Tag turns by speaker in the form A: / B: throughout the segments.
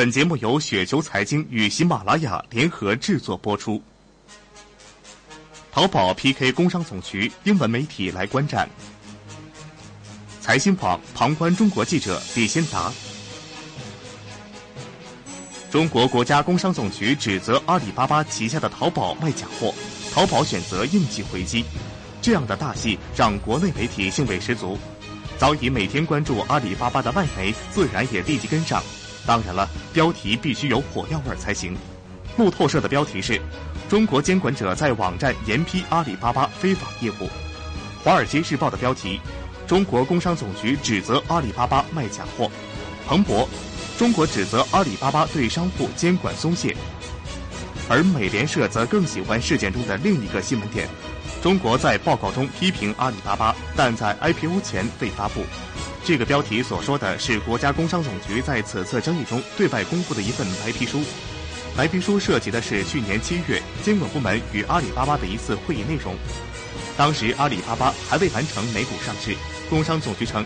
A: 本节目由雪球财经与喜马拉雅联合制作播出。淘宝 PK 工商总局，英文媒体来观战。财新网旁观中国记者李先达。中国国家工商总局指责阿里巴巴旗下的淘宝卖假货，淘宝选择应急回击。这样的大戏让国内媒体兴味十足，早已每天关注阿里巴巴的外媒自然也立即跟上。当然了，标题必须有火药味才行。路透社的标题是：中国监管者在网站严批阿里巴巴非法业务。华尔街日报的标题：中国工商总局指责阿里巴巴卖假货。彭博：中国指责阿里巴巴对商户监管松懈。而美联社则更喜欢事件中的另一个新闻点。中国在报告中批评阿里巴巴，但在 IPO 前未发布。这个标题所说的是国家工商总局在此次争议中对外公布的一份白皮书。白皮书涉及的是去年七月监管部门与阿里巴巴的一次会议内容。当时阿里巴巴还未完成美股上市。工商总局称，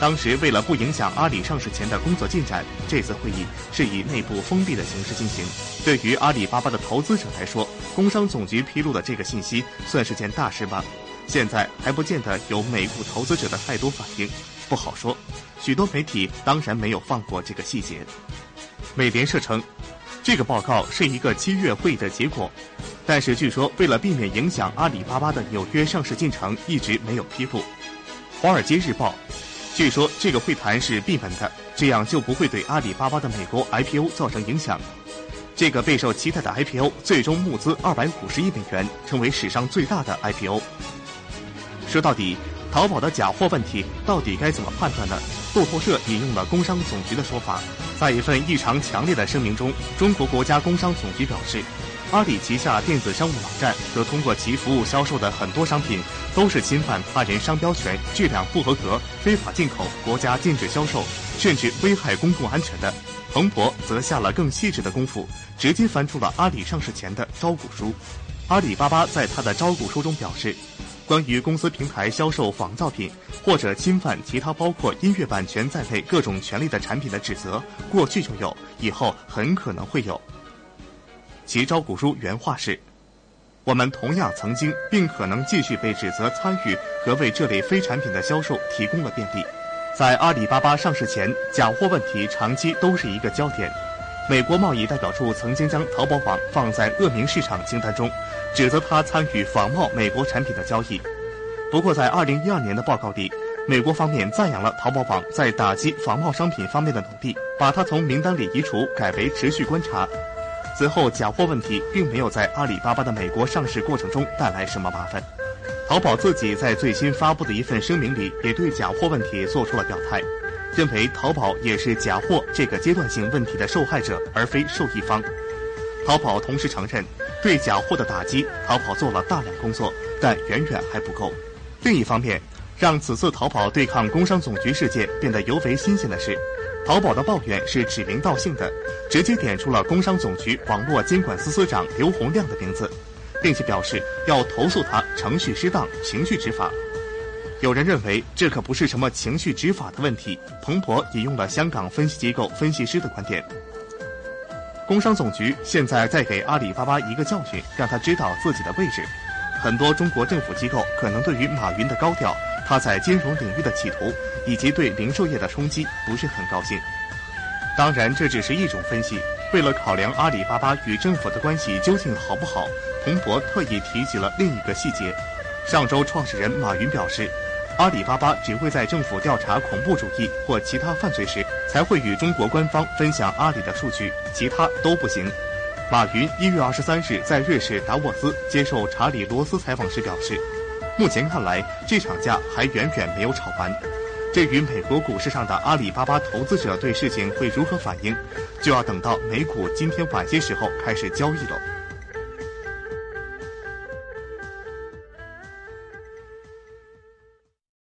A: 当时为了不影响阿里上市前的工作进展，这次会议是以内部封闭的形式进行。对于阿里巴巴的投资者来说，工商总局披露的这个信息算是件大事吧？现在还不见得有美股投资者的太多反应，不好说。许多媒体当然没有放过这个细节。美联社称，这个报告是一个七月会的结果，但是据说为了避免影响阿里巴巴的纽约上市进程，一直没有批复。华尔街日报，据说这个会谈是闭门的，这样就不会对阿里巴巴的美国 IPO 造成影响。这个备受期待的 IPO 最终募资二百五十亿美元，成为史上最大的 IPO。说到底，淘宝的假货问题到底该怎么判断呢？路透社引用了工商总局的说法，在一份异常强烈的声明中，中国国家工商总局表示。阿里旗下电子商务网站和通过其服务销售的很多商品，都是侵犯他人商标权、质量不合格、非法进口、国家禁止销售，甚至危害公共安全的。彭博则下了更细致的功夫，直接翻出了阿里上市前的招股书。阿里巴巴在他的招股书中表示，关于公司平台销售仿造品或者侵犯其他包括音乐版权在内各种权利的产品的指责，过去就有，以后很可能会有。其招股书原话是：“我们同样曾经，并可能继续被指责参与和为这类非产品的销售提供了便利。在阿里巴巴上市前，假货问题长期都是一个焦点。美国贸易代表处曾经将淘宝网放在恶名市场清单中，指责它参与仿冒美国产品的交易。不过，在2012年的报告里，美国方面赞扬了淘宝网在打击仿冒商品方面的努力，把它从名单里移除，改为持续观察。”此后，假货问题并没有在阿里巴巴的美国上市过程中带来什么麻烦。淘宝自己在最新发布的一份声明里，也对假货问题做出了表态，认为淘宝也是假货这个阶段性问题的受害者，而非受益方。淘宝同时承认，对假货的打击，淘宝做了大量工作，但远远还不够。另一方面，让此次淘宝对抗工商总局事件变得尤为新鲜的是。淘宝的抱怨是指名道姓的，直接点出了工商总局网络监管司司长刘洪亮的名字，并且表示要投诉他程序失当、情绪执法。有人认为这可不是什么情绪执法的问题。彭博引用了香港分析机构分析师的观点：工商总局现在在给阿里巴巴一个教训，让他知道自己的位置。很多中国政府机构可能对于马云的高调。他在金融领域的企图，以及对零售业的冲击，不是很高兴。当然，这只是一种分析。为了考量阿里巴巴与政府的关系究竟好不好，彭博特意提及了另一个细节。上周，创始人马云表示，阿里巴巴只会在政府调查恐怖主义或其他犯罪时，才会与中国官方分享阿里的数据，其他都不行。马云一月二十三日在瑞士达沃斯接受查理罗斯采访时表示。目前看来，这场架还远远没有吵完。至于美国股市上的阿里巴巴投资者对事情会如何反应，就要等到美股今天晚些时候开始交易了。